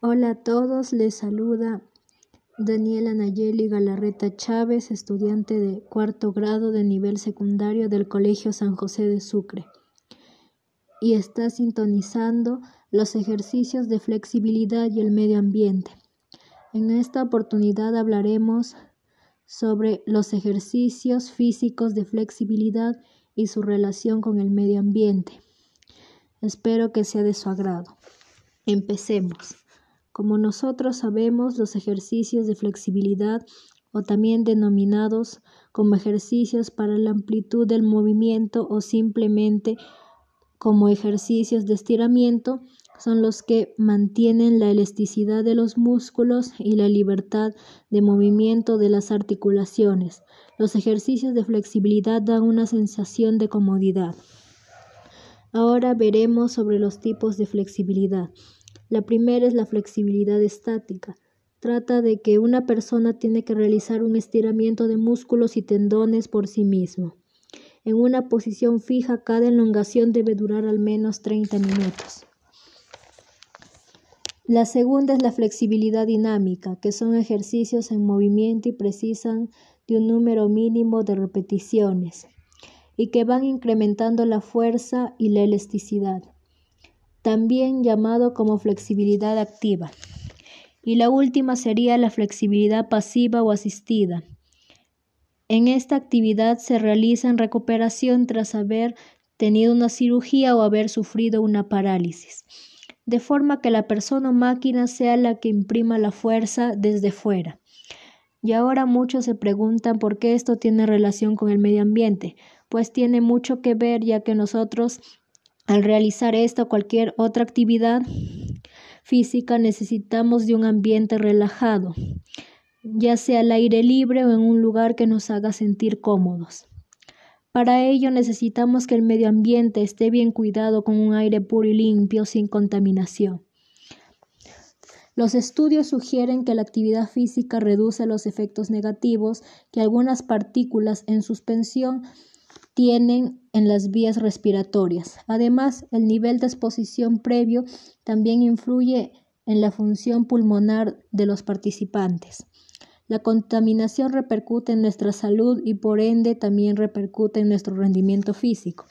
Hola a todos, les saluda Daniela Nayeli Galarreta Chávez, estudiante de cuarto grado de nivel secundario del Colegio San José de Sucre. Y está sintonizando los ejercicios de flexibilidad y el medio ambiente. En esta oportunidad hablaremos sobre los ejercicios físicos de flexibilidad y su relación con el medio ambiente. Espero que sea de su agrado. Empecemos. Como nosotros sabemos, los ejercicios de flexibilidad o también denominados como ejercicios para la amplitud del movimiento o simplemente como ejercicios de estiramiento son los que mantienen la elasticidad de los músculos y la libertad de movimiento de las articulaciones. Los ejercicios de flexibilidad dan una sensación de comodidad. Ahora veremos sobre los tipos de flexibilidad. La primera es la flexibilidad estática. Trata de que una persona tiene que realizar un estiramiento de músculos y tendones por sí mismo. En una posición fija, cada elongación debe durar al menos 30 minutos. La segunda es la flexibilidad dinámica, que son ejercicios en movimiento y precisan de un número mínimo de repeticiones y que van incrementando la fuerza y la elasticidad también llamado como flexibilidad activa. Y la última sería la flexibilidad pasiva o asistida. En esta actividad se realiza recuperación tras haber tenido una cirugía o haber sufrido una parálisis, de forma que la persona o máquina sea la que imprima la fuerza desde fuera. Y ahora muchos se preguntan por qué esto tiene relación con el medio ambiente, pues tiene mucho que ver ya que nosotros al realizar esta o cualquier otra actividad física necesitamos de un ambiente relajado, ya sea al aire libre o en un lugar que nos haga sentir cómodos. Para ello necesitamos que el medio ambiente esté bien cuidado con un aire puro y limpio sin contaminación. Los estudios sugieren que la actividad física reduce los efectos negativos que algunas partículas en suspensión tienen en las vías respiratorias. Además, el nivel de exposición previo también influye en la función pulmonar de los participantes. La contaminación repercute en nuestra salud y por ende también repercute en nuestro rendimiento físico.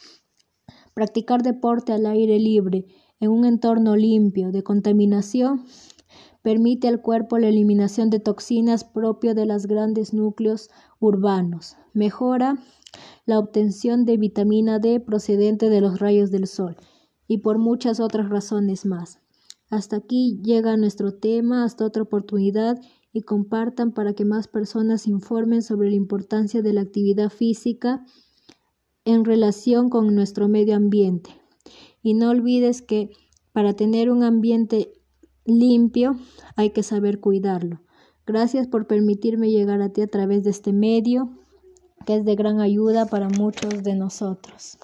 Practicar deporte al aire libre en un entorno limpio de contaminación permite al cuerpo la eliminación de toxinas propio de los grandes núcleos urbanos. Mejora la obtención de vitamina D procedente de los rayos del sol y por muchas otras razones más. Hasta aquí llega nuestro tema, hasta otra oportunidad y compartan para que más personas informen sobre la importancia de la actividad física en relación con nuestro medio ambiente. Y no olvides que para tener un ambiente limpio hay que saber cuidarlo. Gracias por permitirme llegar a ti a través de este medio que es de gran ayuda para muchos de nosotros.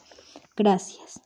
Gracias.